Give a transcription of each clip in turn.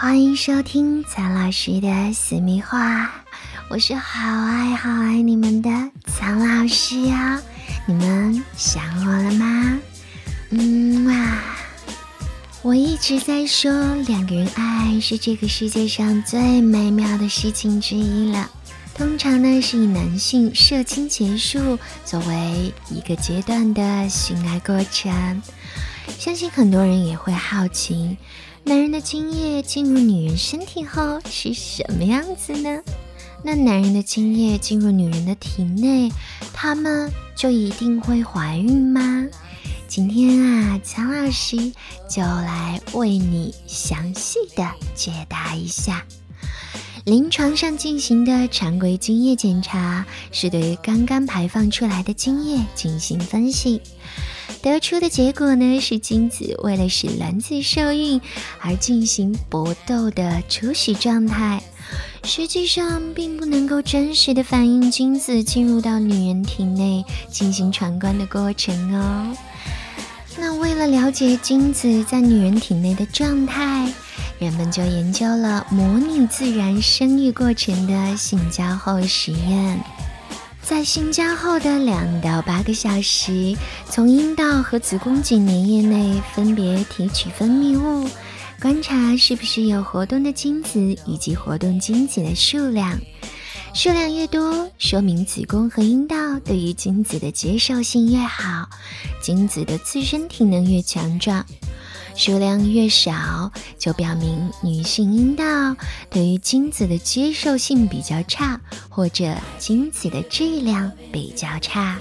欢迎收听苍老师的私密话，我是好爱好爱你们的苍老师呀！你们想我了吗？嗯啊，我一直在说，两个人爱是这个世界上最美妙的事情之一了。通常呢，是以男性射精结束作为一个阶段的性爱过程。相信很多人也会好奇。男人的精液进入女人身体后是什么样子呢？那男人的精液进入女人的体内，他们就一定会怀孕吗？今天啊，强老师就来为你详细的解答一下。临床上进行的常规精液检查，是对于刚刚排放出来的精液进行分析。得出的结果呢，是精子为了使卵子受孕而进行搏斗的初始状态，实际上并不能够真实的反映精子进入到女人体内进行传观的过程哦。那为了了解精子在女人体内的状态，人们就研究了模拟自然生育过程的性交后实验。在性交后的两到八个小时，从阴道和子宫颈粘液内分别提取分泌物，观察是不是有活动的精子以及活动精子的数量。数量越多，说明子宫和阴道对于精子的接受性越好，精子的自身体能越强壮。数量越少，就表明女性阴道对于精子的接受性比较差，或者精子的质量比较差。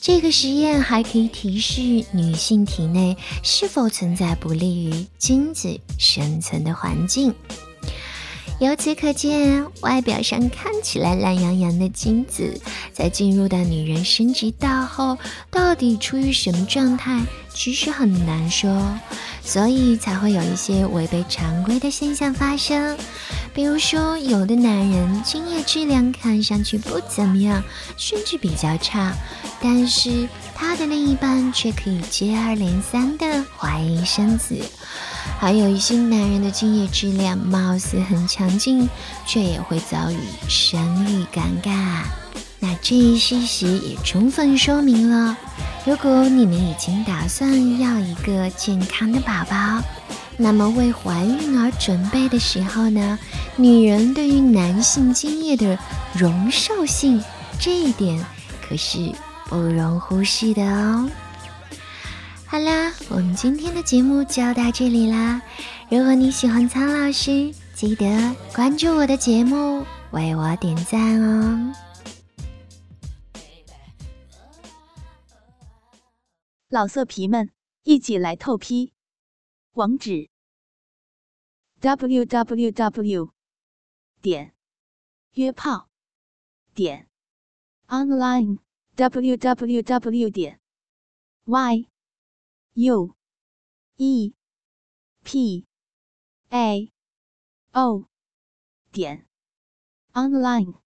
这个实验还可以提示女性体内是否存在不利于精子生存的环境。由此可见，外表上看起来懒洋洋的精子，在进入到女人生殖道后，到底处于什么状态，其实很难说，所以才会有一些违背常规的现象发生。比如说，有的男人精液质量看上去不怎么样，甚至比较差，但是他的另一半却可以接二连三的怀孕生子。还有一些男人的精液质量貌似很强劲，却也会遭遇生育尴尬。那这一事实也充分说明了，如果你们已经打算要一个健康的宝宝，那么为怀孕而准备的时候呢，女人对于男性精液的容受性，这一点可是不容忽视的哦。好啦，我们今天的节目就到这里啦。如果你喜欢苍老师，记得关注我的节目，为我点赞哦。老色皮们，一起来透批！网址：w w w 点约炮点 online w w w 点 y。U E. P. A. O. 点。Online。